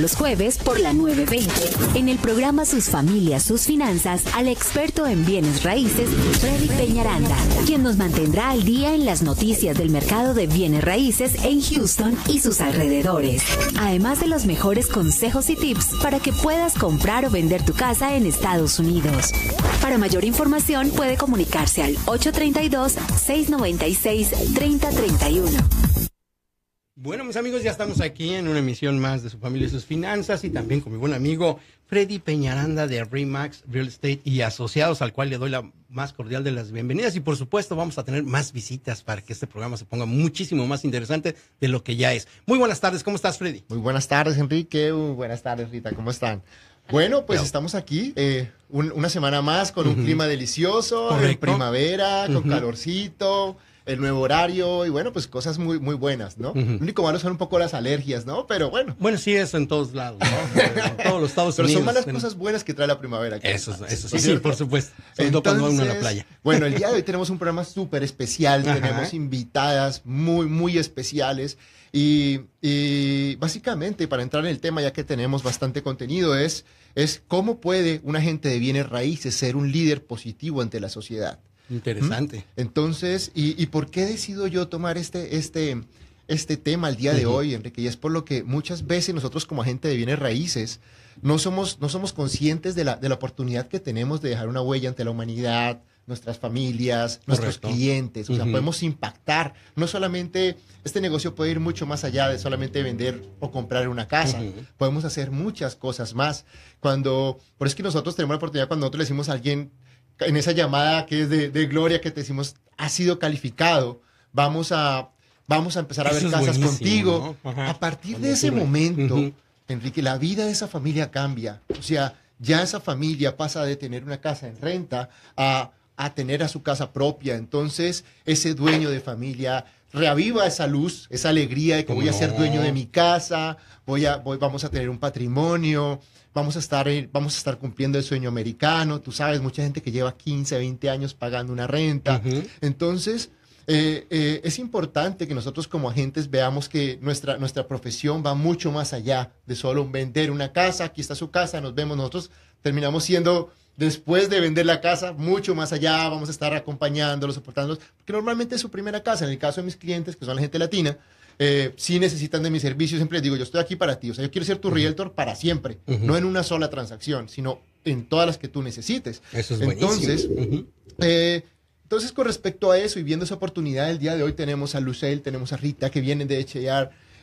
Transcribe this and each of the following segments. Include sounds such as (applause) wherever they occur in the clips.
Los jueves por la 920. En el programa Sus familias, sus finanzas, al experto en bienes raíces, Freddy Peñaranda, quien nos mantendrá al día en las noticias del mercado de bienes raíces en Houston y sus alrededores. Además de los mejores consejos y tips para que puedas comprar o vender tu casa en Estados Unidos. Para mayor información puede comunicarse al 832 696 3031. Bueno, mis amigos, ya estamos aquí en una emisión más de su familia y sus finanzas y también con mi buen amigo Freddy Peñaranda de Remax Real Estate y asociados al cual le doy la más cordial de las bienvenidas y por supuesto vamos a tener más visitas para que este programa se ponga muchísimo más interesante de lo que ya es. Muy buenas tardes, ¿cómo estás Freddy? Muy buenas tardes Enrique, buenas tardes Rita, ¿cómo están? Bueno, pues estamos aquí eh, una semana más con un clima delicioso, en primavera, con calorcito el nuevo horario y bueno, pues cosas muy, muy buenas, ¿no? Lo único malo son un poco las alergias, ¿no? Pero bueno. Bueno, sí, eso en todos lados, ¿no? (laughs) en todos los Estados Unidos. Pero son malas cosas buenas que trae la primavera. Eso, eso sí, sí, por supuesto. Entonces, la playa. (laughs) Bueno, el día de hoy tenemos un programa súper especial, tenemos invitadas muy, muy especiales. Y, y, básicamente, para entrar en el tema, ya que tenemos bastante contenido, es, es cómo puede un agente de bienes raíces ser un líder positivo ante la sociedad. Interesante. Entonces, ¿y, por qué decido yo tomar este, este, este tema el día de hoy, Enrique? Y es por lo que muchas veces nosotros como agente de bienes raíces no somos, no somos conscientes de la, de la oportunidad que tenemos de dejar una huella ante la humanidad, nuestras familias, nuestros clientes. O sea, podemos impactar. No solamente, este negocio puede ir mucho más allá de solamente vender o comprar una casa. Podemos hacer muchas cosas más. Cuando, por eso es que nosotros tenemos la oportunidad cuando nosotros le decimos a alguien, en esa llamada que es de, gloria que te decimos, ha sido calificado, vamos a, vamos a empezar a ver casas contigo. A partir de ese momento, Enrique, la vida de esa familia cambia. O sea, ya esa familia pasa de tener una casa en renta a, a tener a su casa propia. Entonces, ese dueño de familia reaviva esa luz, esa alegría de que voy a ser dueño de mi casa, voy a, voy, vamos a tener un patrimonio vamos a estar, vamos a estar cumpliendo el sueño americano. Tú sabes, mucha gente que lleva 15, 20 años pagando una renta. Entonces, eh, eh, es importante que nosotros como agentes veamos que nuestra, nuestra profesión va mucho más allá de solo vender una casa, aquí está su casa, nos vemos, nosotros terminamos siendo, después de vender la casa, mucho más allá, vamos a estar acompañándolos, soportándolos, porque normalmente es su primera casa, en el caso de mis clientes, que son la gente latina, eh, si necesitan de mis servicios, siempre les digo, yo estoy aquí para ti, o sea, yo quiero ser tu realtor para siempre, no en una sola transacción, sino en todas las que tú necesites. Eso es entonces, eh, entonces, con respecto a eso y viendo esa oportunidad, el día de hoy tenemos a Lucel, tenemos a Rita que vienen de.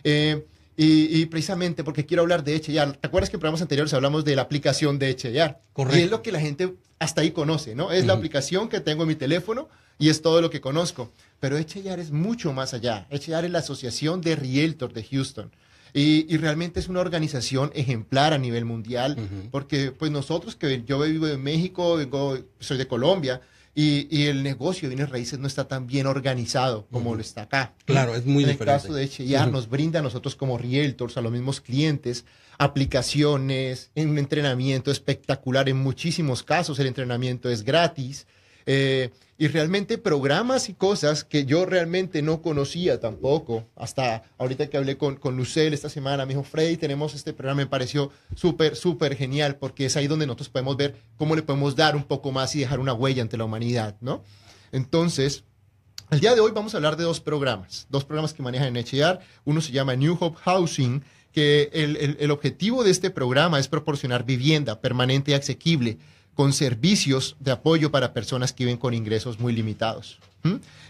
Eh, y, precisamente porque quiero hablar de Echeyar. ¿Te acuerdas que en programas anteriores hablamos de la aplicación de Echeyar? Correcto. Y es lo que la gente hasta ahí conoce, ¿no? Es la aplicación que tengo en mi teléfono y es todo lo que conozco. Pero Echeyar es mucho más allá. Echeyar es la Asociación de Realtor de Houston. Y, realmente es una organización ejemplar a nivel mundial, porque pues nosotros que yo vivo en México, soy de Colombia, y, el negocio de bienes raíces no está tan bien organizado como lo está acá. Claro, es muy diferente. En el caso de Echeyar, nos brinda a nosotros como realtors, a los mismos clientes, aplicaciones, un entrenamiento espectacular. En muchísimos casos el entrenamiento es gratis. Eh, y realmente programas y cosas que yo realmente no conocía tampoco. Hasta ahorita que hablé con, con Lucel esta semana, me dijo, Freddy, tenemos este programa, me pareció súper, súper genial, porque es ahí donde nosotros podemos ver cómo le podemos dar un poco más y dejar una huella ante la humanidad, ¿no? Entonces, el día de hoy vamos a hablar de dos programas, dos programas que manejan en HR. Uno se llama New Hope Housing, que el, el objetivo de este programa es proporcionar vivienda permanente y asequible con servicios de apoyo para personas que viven con ingresos muy limitados.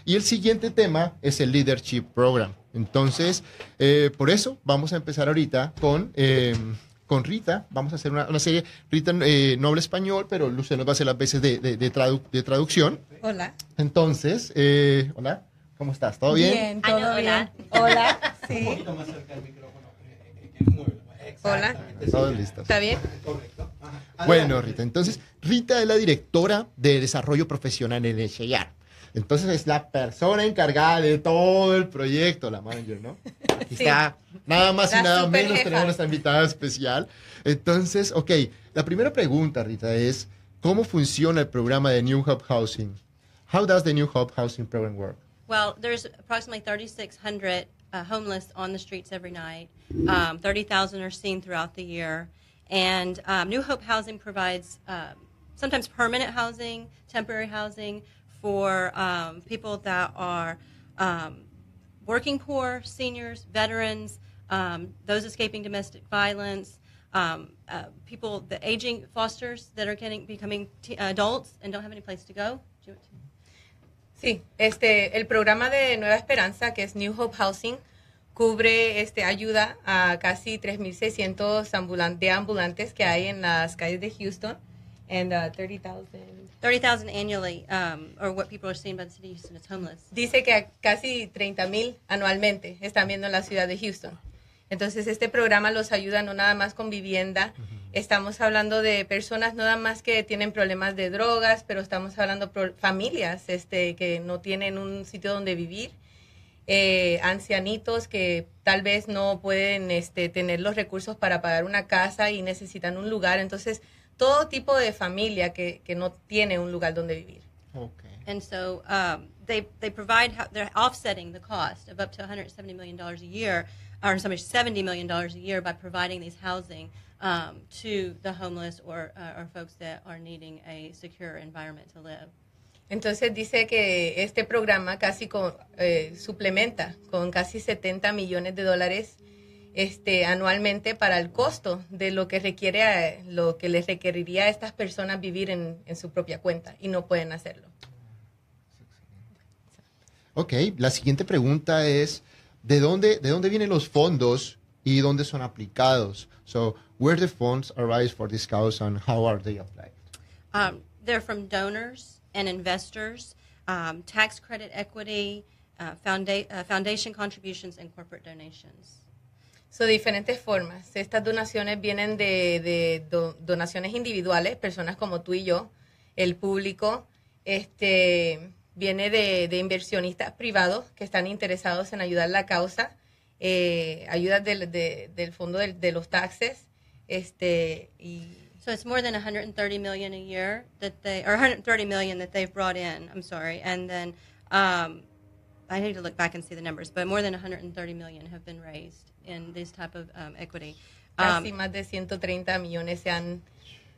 Y el siguiente tema es el Leadership Program. Entonces, eh, por eso vamos a empezar ahorita con, eh, con Rita. Vamos a hacer una, serie, Rita eh, no habla español, pero Lucía nos va a hacer las veces de, de, traducción. Hola. Entonces, hola, ¿cómo estás? ¿Todo bien? Bien, todo bien. Hola. sí. Un poquito más cerca del micrófono. Hola. Todos listos. ¿Está bien? Correcto. Bueno, Rita, entonces, Rita es la directora de desarrollo profesional en el. Entonces es la persona encargada de todo el proyecto, la manager, ¿no? Aquí está, nada más y nada menos, tenemos nuestra invitada especial. Entonces, ok, la primera pregunta, Rita, es, ¿cómo funciona el programa de New Hub Housing? How does the New Hub Housing program work? Well, there's approximately 3,600 uh, homeless on the streets every night. Um, 30,000 are seen throughout the year. And um, New Hope Housing provides um, sometimes permanent housing, temporary housing for um, people that are um, working poor, seniors, veterans, um, those escaping domestic violence, uh, people, the aging fosters that are getting becoming adults and don't have any place to go. Sí, este, el programa de Nueva Esperanza, que es New Hope Housing, cubre este, ayuda a casi 3.600 ambulantes, de ambulantes que hay en las calles de Houston and uh, 30,000. 30,000 annually, um, or what people are seeing by the city of Houston is homeless. Dice que casi 30,000 anualmente están viendo en la ciudad de Houston. Entonces, este programa los ayuda no nada más con vivienda. Estamos hablando de personas no nada más que tienen problemas de drogas, pero estamos hablando de familias este, que no tienen un sitio donde vivir eh, ancianitos que tal vez no pueden este, tener los recursos para pagar una casa y necesitan un lugar. Entonces, todo tipo de familia que, que no tiene un lugar donde vivir. Okay. And so um, they, provide, they're offsetting the cost of up to $170 million a year, or $70 million a year by providing these housing um, to the homeless or, uh, or folks that are needing a secure environment to live. Entonces dice que este programa casi eh, suplementa con casi 70 millones de dólares este, anualmente para el costo de lo que requiere, lo que les requeriría a estas personas vivir en, su propia cuenta y no pueden hacerlo. Ok, la siguiente pregunta es, ¿de dónde, de dónde vienen los fondos y dónde son aplicados? So, where the funds arise for this cause and how are they applied? Um, they're from donors. and investors, um, tax credit equity, uh, founda uh, foundation contributions, and corporate donations. So, diferentes formas. Estas donaciones vienen de, de do, donaciones individuales, personas como tú y yo, el público, este, viene de, de inversionistas privados que están interesados en ayudar la causa, eh, ayudas del, de, del fondo de, de los taxes, este, y so it's more than 130 million a year that they, or 130 million that they've brought in. I'm sorry, and then um, I need to look back and see the numbers, but more than 130 million have been raised in this type of um, equity. Um, Casi más de 130 millones se han,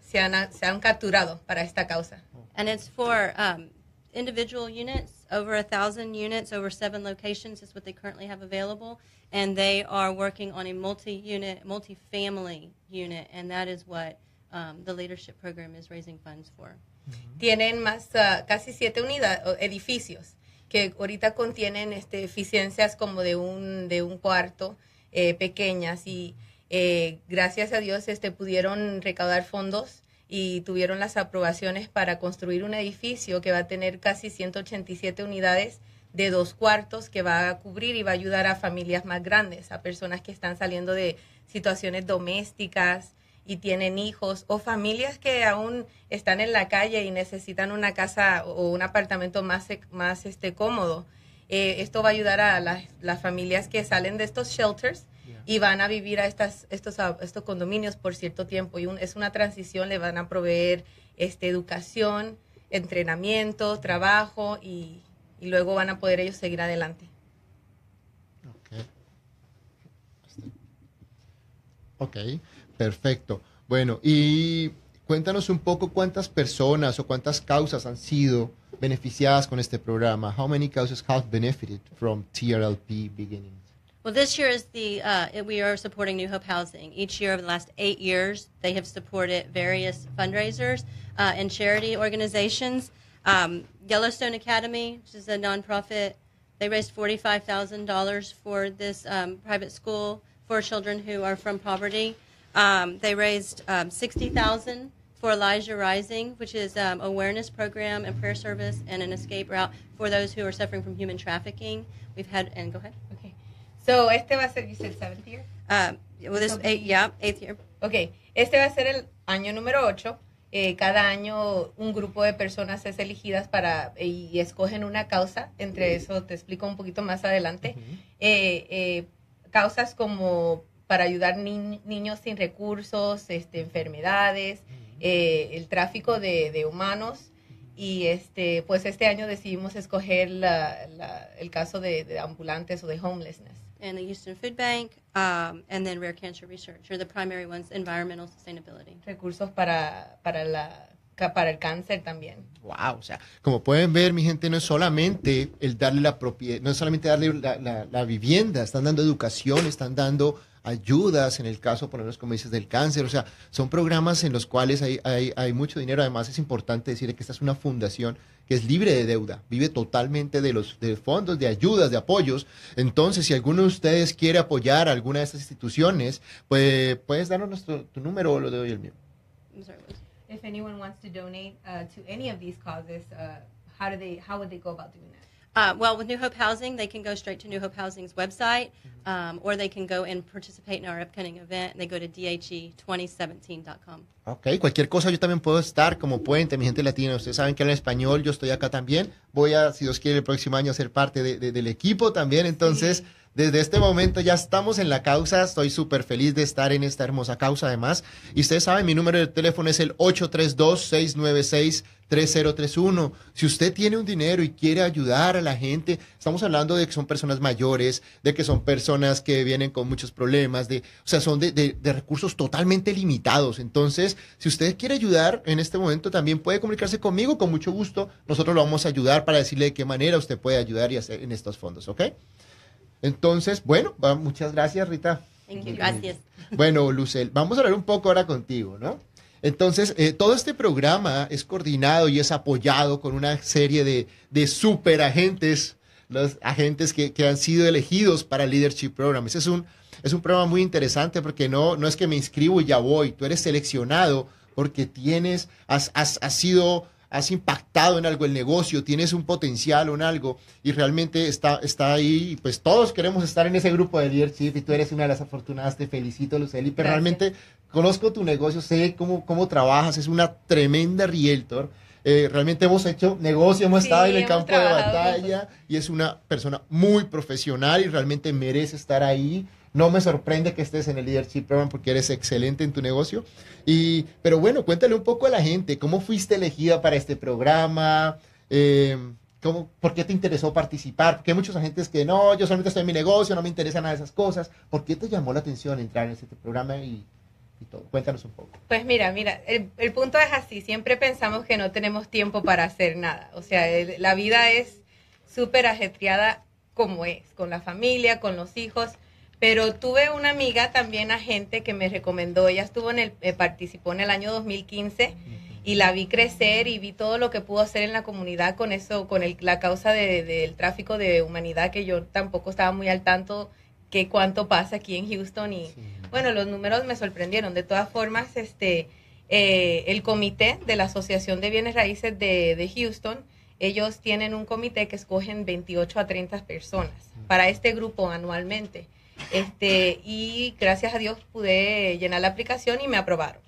se han, se han capturado para esta causa. And it's for um, individual units, over a thousand units, over seven locations is what they currently have available, and they are working on a multi-unit, multi-family unit, and that is what um, the leadership program is raising funds for. Tienen más uh, casi siete unidades, edificios que ahorita contienen este, eficiencias como de un, de un cuarto eh, pequeñas y eh, gracias a Dios este, pudieron recaudar fondos y tuvieron las aprobaciones para construir un edificio que va a tener casi 187 unidades de dos cuartos que va a cubrir y va a ayudar a familias más grandes, a personas que están saliendo de situaciones domésticas, y tienen hijos o familias que aún están en la calle y necesitan una casa o un apartamento más, más este, cómodo. Eh, esto va a ayudar a las, familias que salen de estos shelters y van a vivir a estas, estos, estos condominios por cierto tiempo. Y es una transición, le van a proveer este, educación, entrenamiento, trabajo y, y luego van a poder ellos seguir adelante. Ok. Perfecto. Bueno, y cuéntanos un poco cuántas personas o cuántas causas han sido beneficiadas con este programa. How many causes have benefited from TRLP beginnings? Well, this year is the uh, we are supporting New Hope Housing. Each year over the last eight years, they have supported various fundraisers uh, and charity organizations. Um, Yellowstone Academy, which is a nonprofit, they raised forty-five thousand dollars for this um, private school for children who are from poverty. Um, they raised um, sixty thousand for Elijah Rising, which is um, awareness program and prayer service and an escape route for those who are suffering from human trafficking. We've had and go ahead. Okay. So, este va a ser, you said seventh year? Um, well, this So- eight, yeah, eighth year. Ok, este va a ser el año número 8. cada año un grupo de personas es elegidas para y escogen una causa. Entre eso te explico un poquito más adelante. Eh, eh, causas como para ayudar ni- niños sin recursos, este, enfermedades, eh, el tráfico de, de humanos. Y este, pues este año decidimos escoger la- la- el caso de, de ambulantes o de homelessness. And the Houston Food Bank, um, and then Rare Cancer Research are the primary ones. Environmental sustainability. Recursos para, para, la, para el cáncer también. Wow, o sea, como pueden ver, mi gente, no es solamente el darle la propiedad, no es solamente darle la, la- la vivienda, están dando educación, están dando ayudas, en el caso, por lo menos, como dices, del cáncer, o sea, son programas en los cuales hay, hay, hay mucho dinero. Además, es importante decir que esta es una fundación que es libre de deuda, vive totalmente de los de fondos, de ayudas, de apoyos. Entonces, si alguno de ustedes quiere apoyar a alguna de estas instituciones, pues puedes darnos nuestro, tu número o lo doy el mío. Was- If anyone wants to donate uh, to any of these causes, uh, how do they? How would they go about doing that? Uh, well, with New Hope Housing, they can go straight to New Hope Housing's website, um, or they can go and participate in our upcoming event. And They go to E DHE2017.com. Ok, cualquier cosa yo también puedo estar como puente, mi gente latina. Ustedes saben que hablan español, yo estoy acá también. Voy a, si Dios quiere, el próximo año ser parte de- de- del equipo también. Entonces, desde este momento ya estamos en la causa. Estoy súper feliz de estar en esta hermosa causa además. Y ustedes saben, mi número de teléfono es el 832-696-3031. Si usted tiene un dinero y quiere ayudar a la gente, estamos hablando de que son personas mayores, de que son personas que vienen con muchos problemas, de, o sea, son de, de- recursos totalmente limitados. Entonces, si usted quiere ayudar en este momento, también puede comunicarse conmigo con mucho gusto. Nosotros lo vamos a ayudar para decirle de qué manera usted puede ayudar y hacer en estos fondos, ¿ok? Entonces, bueno, muchas gracias, Rita. Gracias. Bueno, Lucel, vamos a hablar un poco ahora contigo, ¿no? Entonces, eh, todo este programa es coordinado y es apoyado con una serie de, de super agentes, los agentes que, que han sido elegidos para el Leadership Program. Ese es un, es un programa muy interesante porque no, no es que me inscribo y ya voy, tú eres seleccionado porque tienes, has, has, has sido has impactado en algo el negocio, tienes un potencial o en algo y realmente está, está ahí, y pues todos queremos estar en ese grupo de leadership y tú eres una de las afortunadas, te felicito Luceli, pero Gracias. realmente conozco tu negocio, sé cómo, cómo trabajas, es una tremenda realtor. Eh, realmente hemos hecho negocio, hemos Sí, estado en el campo de batalla y es una persona muy profesional y realmente merece estar ahí. No me sorprende que estés en el Leadership Program porque eres excelente en tu negocio. Y, pero bueno, cuéntale un poco a la gente, ¿cómo fuiste elegida para este programa? Eh, ¿cómo, ¿Por qué te interesó participar? Porque hay muchos agentes que no, yo solamente estoy en mi negocio, no me interesan nada de esas cosas. ¿Por qué te llamó la atención entrar en este programa y, y todo? Cuéntanos un poco. Pues mira, mira, el, el punto es así, siempre pensamos que no tenemos tiempo para hacer nada, o sea, el- la vida es súper ajetreada como es, con la familia, con los hijos, pero tuve una amiga también agente que me recomendó, ella estuvo en el, eh, participó en el año 2015 y la vi crecer y vi todo lo que pudo hacer en la comunidad con eso, con el- la causa de- del tráfico de humanidad, que yo tampoco estaba muy al tanto que cuánto pasa aquí en Houston y bueno, los números me sorprendieron. De todas formas, este, eh, el comité de la Asociación de Bienes Raíces de, de Houston, ellos tienen un comité que escogen 28 a 30 personas para este grupo anualmente. Este, y gracias a Dios pude llenar la aplicación y me aprobaron.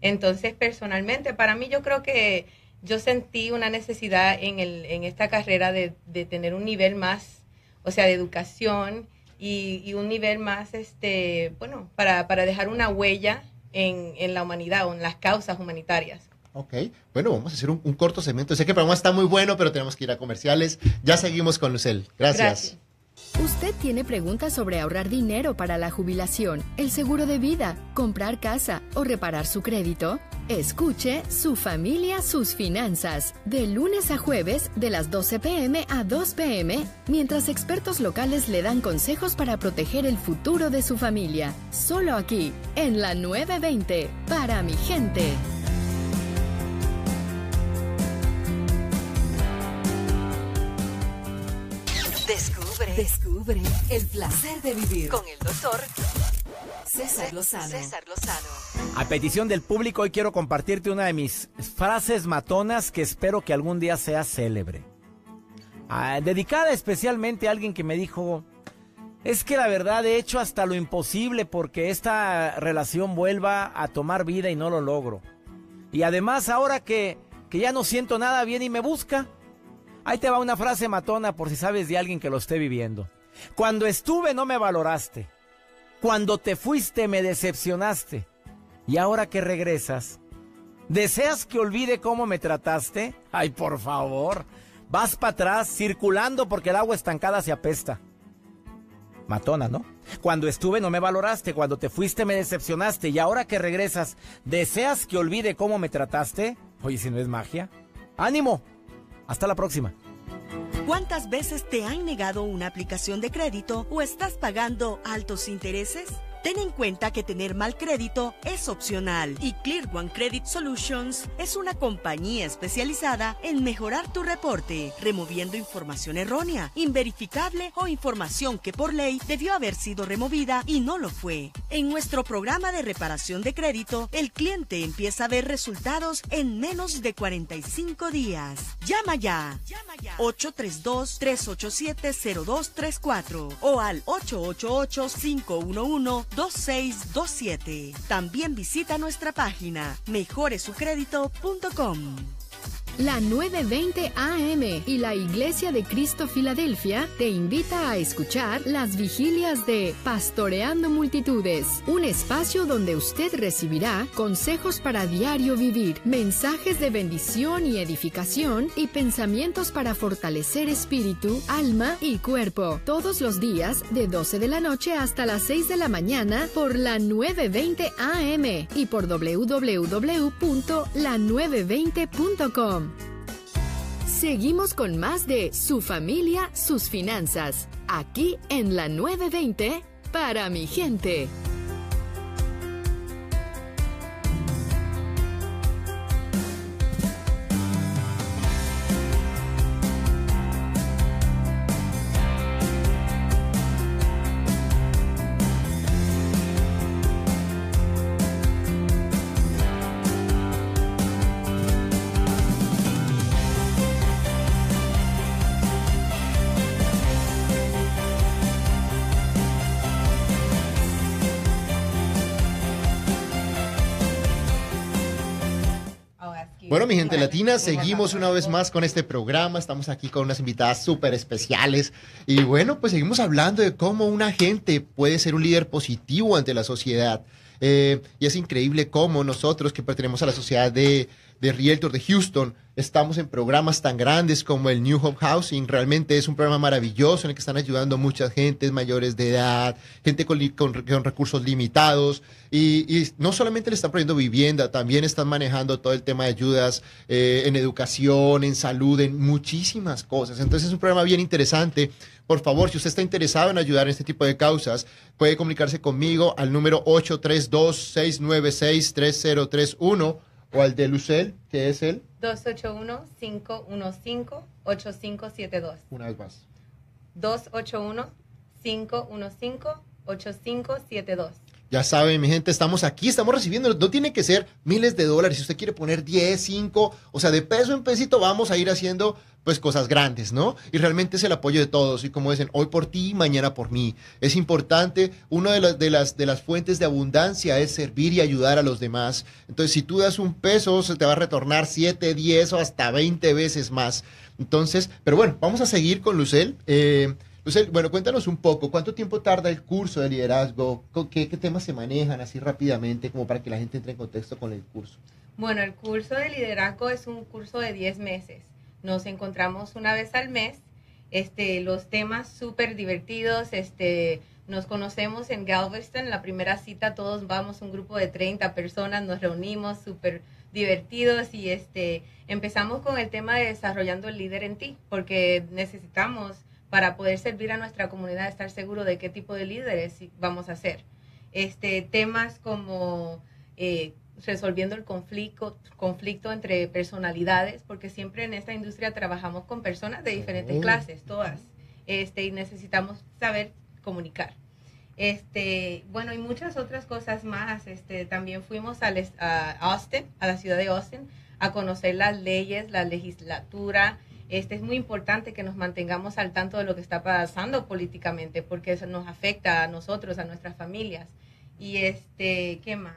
Entonces, personalmente, para mí yo creo que yo sentí una necesidad en, el, en esta carrera de, de tener un nivel más, o sea, de educación y, y un nivel más, este, bueno, para, para dejar una huella en, en la humanidad o en las causas humanitarias. Ok, bueno, vamos a hacer un, un corto segmento. Sé que el programa está muy bueno, pero tenemos que ir a comerciales. Ya seguimos con Lucel. Gracias. Gracias. Usted tiene preguntas sobre ahorrar dinero para la jubilación, el seguro de vida, comprar casa o reparar su crédito. Escuche Su familia, sus finanzas, de lunes a jueves de las 12 pm a 2 pm, mientras expertos locales le dan consejos para proteger el futuro de su familia. Solo aquí, en la 920, para mi gente. Descubre, el placer de vivir con el doctor César Lozano. César Lozano. A petición del público, hoy quiero compartirte una de mis frases matonas que espero que algún día sea célebre. Ah, dedicada especialmente a alguien que me dijo, es que la verdad he hecho hasta lo imposible porque esta relación vuelva a tomar vida y no lo logro. Y además ahora que, que ya no siento nada, viene y me busca. Ahí te va una frase matona por si sabes de alguien que lo esté viviendo. Cuando estuve no me valoraste. Cuando te fuiste me decepcionaste. Y ahora que regresas, ¿deseas que olvide cómo me trataste? Ay, por favor. Vas para atrás, circulando porque el agua estancada se apesta. Matona, ¿no? Cuando estuve no me valoraste, cuando te fuiste me decepcionaste y ahora que regresas, ¿deseas que olvide cómo me trataste? Oye, si no es magia. ¡Ánimo! Hasta la próxima. ¿Cuántas veces te han negado una aplicación de crédito o estás pagando altos intereses? Ten en cuenta que tener mal crédito es opcional y Clear One Credit Solutions es una compañía especializada en mejorar tu reporte, removiendo información errónea, inverificable o información que por ley debió haber sido removida y no lo fue. En nuestro programa de reparación de crédito, el cliente empieza a ver resultados en menos de 45 días. Llama ya. 832-387-0234 o al 888 511 2627. También visita nuestra página mejoresucrédito.com. La 920 AM y la Iglesia de Cristo Filadelfia te invita a escuchar las vigilias de Pastoreando Multitudes, un espacio donde usted recibirá consejos para diario vivir, mensajes de bendición y edificación y pensamientos para fortalecer espíritu, alma y cuerpo, todos los días de 12 de la noche hasta las 6 de la mañana por la 920 AM y por www.la920.com. Seguimos con más de Su familia, sus finanzas, aquí en la 920 para mi gente. Bueno, mi gente latina, seguimos una vez más con este programa. Estamos aquí con unas invitadas súper especiales. Y bueno, pues seguimos hablando de cómo un agente puede ser un líder positivo ante la sociedad. Eh, y es increíble cómo nosotros que pertenecemos a la sociedad de, de Realtor de Houston, estamos en programas tan grandes como el New Hope Housing. Realmente es un programa maravilloso en el que están ayudando a muchas gentes mayores de edad, gente con, recursos limitados. Y, y no solamente le están poniendo vivienda, también están manejando todo el tema de ayudas eh, en educación, en salud, en muchísimas cosas. Entonces es un programa bien interesante. Por favor, si usted está interesado en ayudar en este tipo de causas, puede comunicarse conmigo al número 832-696-3031 o al de Lucel, que es el, 281-515-8572. una vez más. 281-515-8572. Ya saben, mi gente, estamos aquí, estamos recibiendo, no tiene que ser miles de dólares, si usted quiere poner 10, 5, o sea, de peso en pesito vamos a ir haciendo pues cosas grandes, ¿no? Y realmente es el apoyo de todos, y como dicen, hoy por ti, mañana por mí. Es importante, una de las, de las, fuentes de abundancia es servir y ayudar a los demás. Entonces, si tú das un peso, se te va a retornar 7, 10 o hasta 20 veces más. Entonces, pero bueno, vamos a seguir con Lucel. Eh, Lucel, bueno, cuéntanos un poco, ¿cuánto tiempo tarda el curso de liderazgo? ¿Con ¿Qué, qué temas se manejan así rápidamente como para que la gente entre en contexto con el curso? Bueno, el curso de liderazgo es un curso de 10 meses. Nos encontramos una vez al mes Este, los temas súper divertidos, este, nos conocemos en Galveston, la primera cita todos vamos, un grupo de 30 personas, nos reunimos súper divertidos y este, empezamos con el tema de desarrollando el líder en ti, porque necesitamos para poder servir a nuestra comunidad estar seguro de qué tipo de líderes vamos a ser. Este, temas como eh, resolviendo el conflicto, conflicto entre personalidades, porque siempre en esta industria trabajamos con personas de diferentes clases, todas, este, y necesitamos saber comunicar. Este, bueno, y muchas otras cosas más. Este, también fuimos a, a Austin, a la ciudad de Austin, a conocer las leyes, la legislatura. Este, es muy importante que nos mantengamos al tanto de lo que está pasando políticamente, porque eso nos afecta a nosotros, a nuestras familias. Y este, ¿qué más?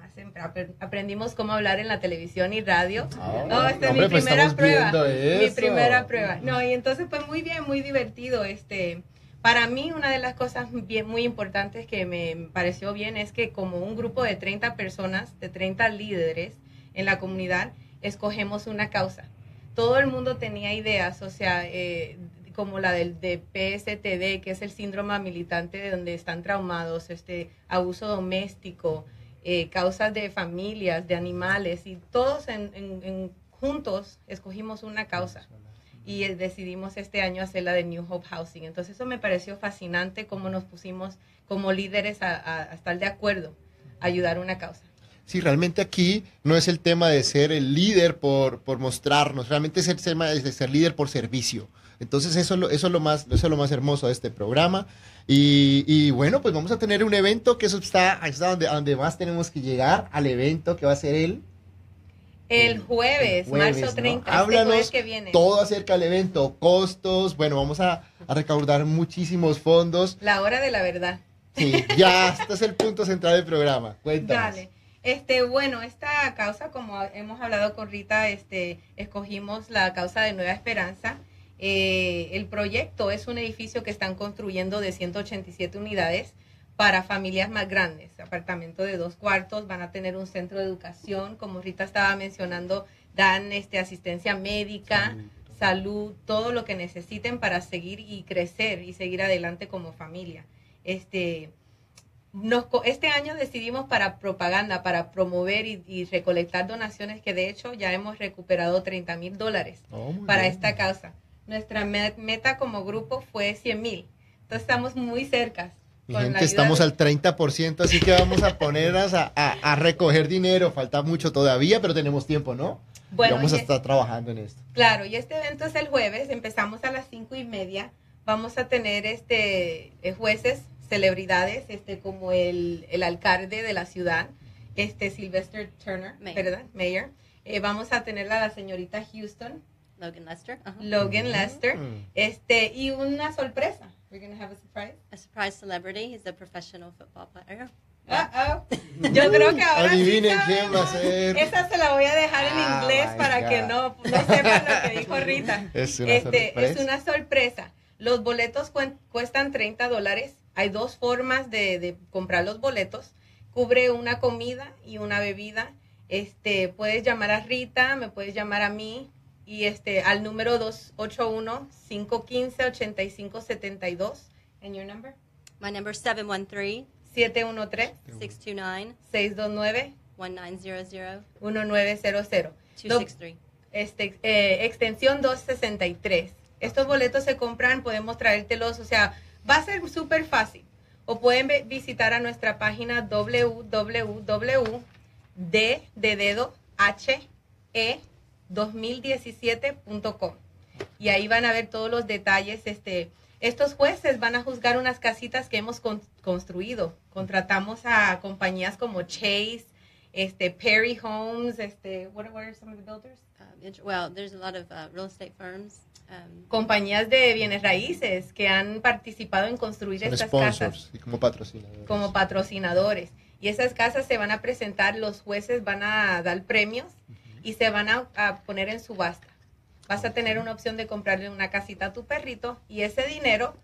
Aprendimos cómo hablar en la televisión y radio. Ah, oh, esta es mi pues primera prueba. Mi primera prueba. No, y entonces fue muy bien, muy divertido. Este, para mí, una de las cosas bien, muy importantes que me pareció bien es que como un grupo de 30 personas, de 30 líderes en la comunidad, escogemos una causa. Todo el mundo tenía ideas, o sea, eh, como la del de PSTD, que es el síndrome militante de donde están traumados, este abuso doméstico, eh, causas de familias, de animales, y todos en, juntos escogimos una causa y eh, decidimos este año hacer la de New Hope Housing. Entonces eso me pareció fascinante cómo nos pusimos como líderes a, estar de acuerdo, a ayudar a una causa. Sí, realmente aquí no es el tema de ser el líder por, por mostrarnos, realmente es el tema de ser líder por servicio. Entonces eso, eso, es lo más, eso es lo más hermoso de este programa. Y, bueno, pues vamos a tener un evento que eso está, está donde, donde más tenemos que llegar, al evento que va a ser el... El jueves, marzo 30, este Háblanos que viene. todo acerca del evento, costos, bueno, vamos a, a recaudar muchísimos fondos. La hora de la verdad. Sí, ya, este es el punto central del programa. Cuéntanos. Dale. Este, bueno, esta causa, como hemos hablado con Rita, este, escogimos la causa de Nueva Esperanza. Eh, el proyecto es un edificio que están construyendo de 187 unidades para familias más grandes, apartamento de dos cuartos, van a tener un centro de educación, como Rita estaba mencionando, dan este, asistencia médica, salud, todo lo que necesiten para seguir y crecer y seguir adelante como familia. Este, este año decidimos para propaganda, para promover y, recolectar donaciones, que de hecho ya hemos recuperado 30 mil dólares oh, para esta causa. Nuestra meta como grupo fue 100 mil. Entonces estamos muy cerca. gente, estamos al 30%, así que vamos a ponernos a, recoger dinero. Falta mucho todavía, pero tenemos tiempo, ¿no? Bueno, vamos a estar trabajando en esto. Claro, y este evento es el jueves, empezamos a las cinco y media. Vamos a tener este eh, jueces, celebridades, este como el, alcalde de la ciudad, este Sylvester Turner, ¿verdad? Mayor. Eh, vamos a tener a la señorita Houston, Logan Lester. Logan Lester. Este, y una sorpresa. We're going to have a surprise. A surprise celebrity. He's a professional football player. Uh -oh. (laughs) Yo creo que ahora Adivinen quién va a ser. Esa se la voy a dejar en ah, inglés para que no, no sepan lo que dijo (laughs) Rita. Es una, este, sorpresa. es una sorpresa. Los boletos cuestan 30 dólares. Hay dos formas de, de, comprar los boletos. Cubre una comida y una bebida. Este, puedes llamar a Rita, me puedes llamar a mí y este al número 281-515-8572. And your number? My number is 713 713 629 629 1900 1900 263 este, eh, extensión 263. Estos boletos se compran, podemos traértelos, o sea, va a ser súper fácil. O pueden visitar a nuestra página www.d de dedo h e 2017.com. Y ahí van a ver todos los detalles. Este, estos jueces van a juzgar unas casitas que hemos construido. Contratamos a compañías como Chase, este, Perry Homes, este, what, are some of the builders? Um, well, there's a lot of uh, real estate firms. Um, compañías de bienes raíces que han participado en construir estas casas. Y como patrocinadores. Como patrocinadores. Y esas casas se van a presentar, los jueces van a dar premios y se van a, poner en subasta. Vas a tener una opción de comprarle una casita a tu perrito y ese dinero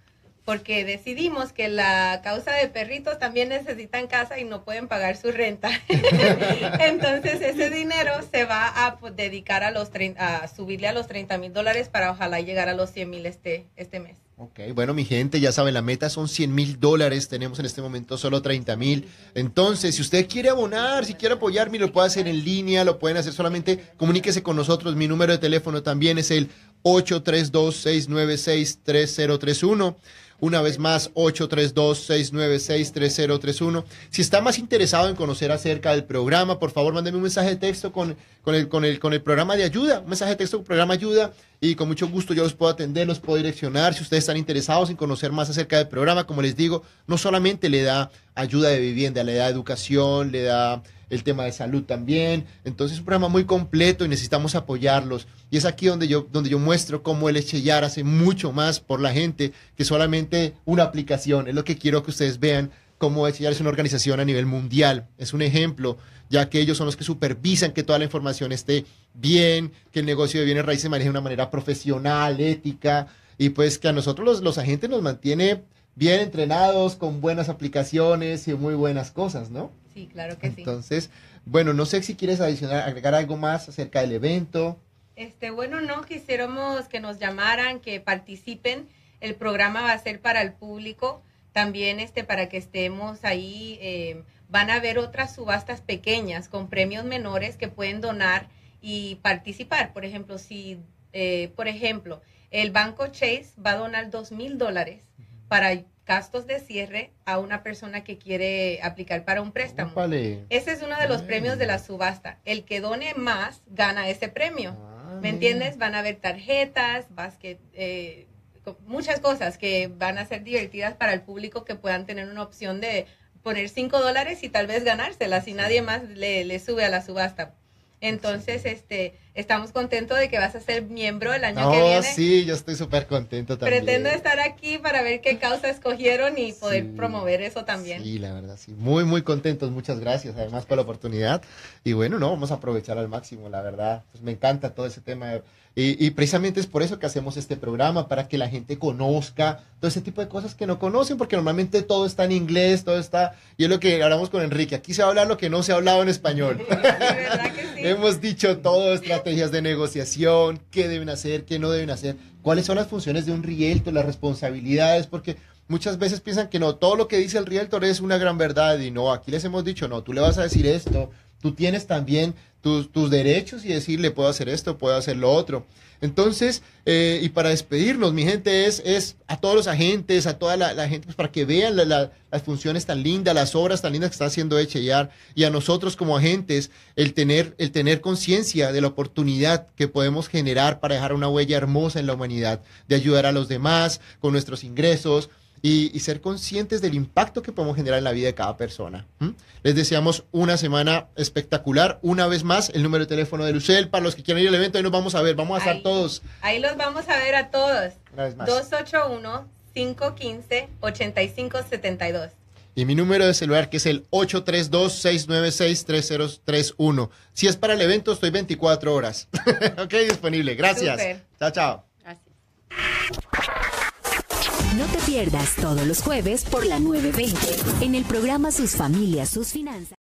porque decidimos que la causa de perritos también necesitan casa y no pueden pagar su renta. (laughs) Entonces ese dinero se va a pues, dedicar a, los a subirle a los 30 mil dólares para ojalá llegar a los 100 mil este, este mes. Ok, bueno, mi gente, ya saben, la meta son 100 mil dólares, tenemos en este momento solo 30 mil. Entonces, si usted quiere abonar, si quiere apoyarme, lo puede hacer en línea, lo pueden hacer solamente, comuníquese con nosotros. Mi número de teléfono también es el 832-696-3031. Una vez más, 832-696-3031. Si está más interesado en conocer acerca del programa, por favor, mándeme un mensaje de texto con, con, el, con, el, con el programa de ayuda. Un mensaje de texto con programa ayuda y con mucho gusto yo los puedo atender, los puedo direccionar. Si ustedes están interesados en conocer más acerca del programa, como les digo, no solamente le da ayuda de vivienda, le da educación, le da el tema de salud también. Entonces es un programa muy completo y necesitamos apoyarlos. Y es aquí donde yo, donde yo muestro cómo el Echellar hace mucho más por la gente que solamente una aplicación. Es lo que quiero que ustedes vean cómo Echellar es una organización a nivel mundial. Es un ejemplo, ya que ellos son los que supervisan que toda la información esté bien, que el negocio de bienes raíces se maneje de una manera profesional, ética, y pues que a nosotros los, los agentes nos mantiene bien entrenados, con buenas aplicaciones y muy buenas cosas, ¿no? Sí, claro que sí. Entonces, bueno, no sé si quieres adicionar, agregar algo más acerca del evento. Este, bueno, no, quisiéramos que nos llamaran, que participen. El programa va a ser para el público, también este, para que estemos ahí. Eh, van a haber otras subastas pequeñas con premios menores que pueden donar y participar. Por ejemplo, si, eh, por ejemplo, el banco Chase va a donar dos mil dólares para gastos de cierre a una persona que quiere aplicar para un préstamo. Ese es uno de los premios de la subasta. El que done más gana ese premio. Ah, ¿Me entiendes? Van a haber tarjetas, basket, eh, muchas cosas que van a ser divertidas para el público que puedan tener una opción de poner cinco dólares y tal vez ganárselas y nadie más le, le sube a la subasta. Entonces, este, estamos contentos de que vas a ser miembro el año que viene. sí, yo estoy súper contento también. Pretendo estar aquí para ver qué causa escogieron y poder promover eso también. Sí, la verdad, sí. Muy, muy contentos. Muchas gracias, además, por la oportunidad. Y bueno, no, vamos a aprovechar al máximo, la verdad. Pues me encanta todo ese tema. Y, precisamente es por eso que hacemos este programa, para que la gente conozca todo ese tipo de cosas que no conocen, porque normalmente todo está en inglés, todo está, y es lo que hablamos con Enrique, aquí se va a hablar lo que no se ha hablado en español. (laughs) Hemos dicho todo, estrategias de negociación, qué deben hacer, qué no deben hacer, cuáles son las funciones de un realtor, las responsabilidades, porque muchas veces piensan que no, todo lo que dice el realtor es una gran verdad, y no, aquí les hemos dicho, no, tú le vas a decir esto, tú tienes también tus, derechos y decirle, puedo hacer esto, puedo hacer lo otro. Entonces, eh, y para despedirnos, mi gente, es, es a todos los agentes, a toda la, gente, pues para que vean las funciones tan lindas, las obras tan lindas que está haciendo Echeyar, y a nosotros como agentes, el tener, el tener conciencia de la oportunidad que podemos generar para dejar una huella hermosa en la humanidad, de ayudar a los demás con nuestros ingresos, y, ser conscientes del impacto que podemos generar en la vida de cada persona. Les deseamos una semana espectacular. Una vez más, el número de teléfono de Lucel para los que quieran ir al evento. Ahí nos vamos a ver, vamos a estar todos. Ahí los vamos a ver a todos. 281-515-8572. Y mi número de celular que es el 832-696-3031. Si es para el evento, estoy 24 horas. (laughs) ok, disponible. Gracias. Chao, chao. Gracias. No te pierdas todos los jueves por la 920 en el programa Sus Familias, Sus Finanzas.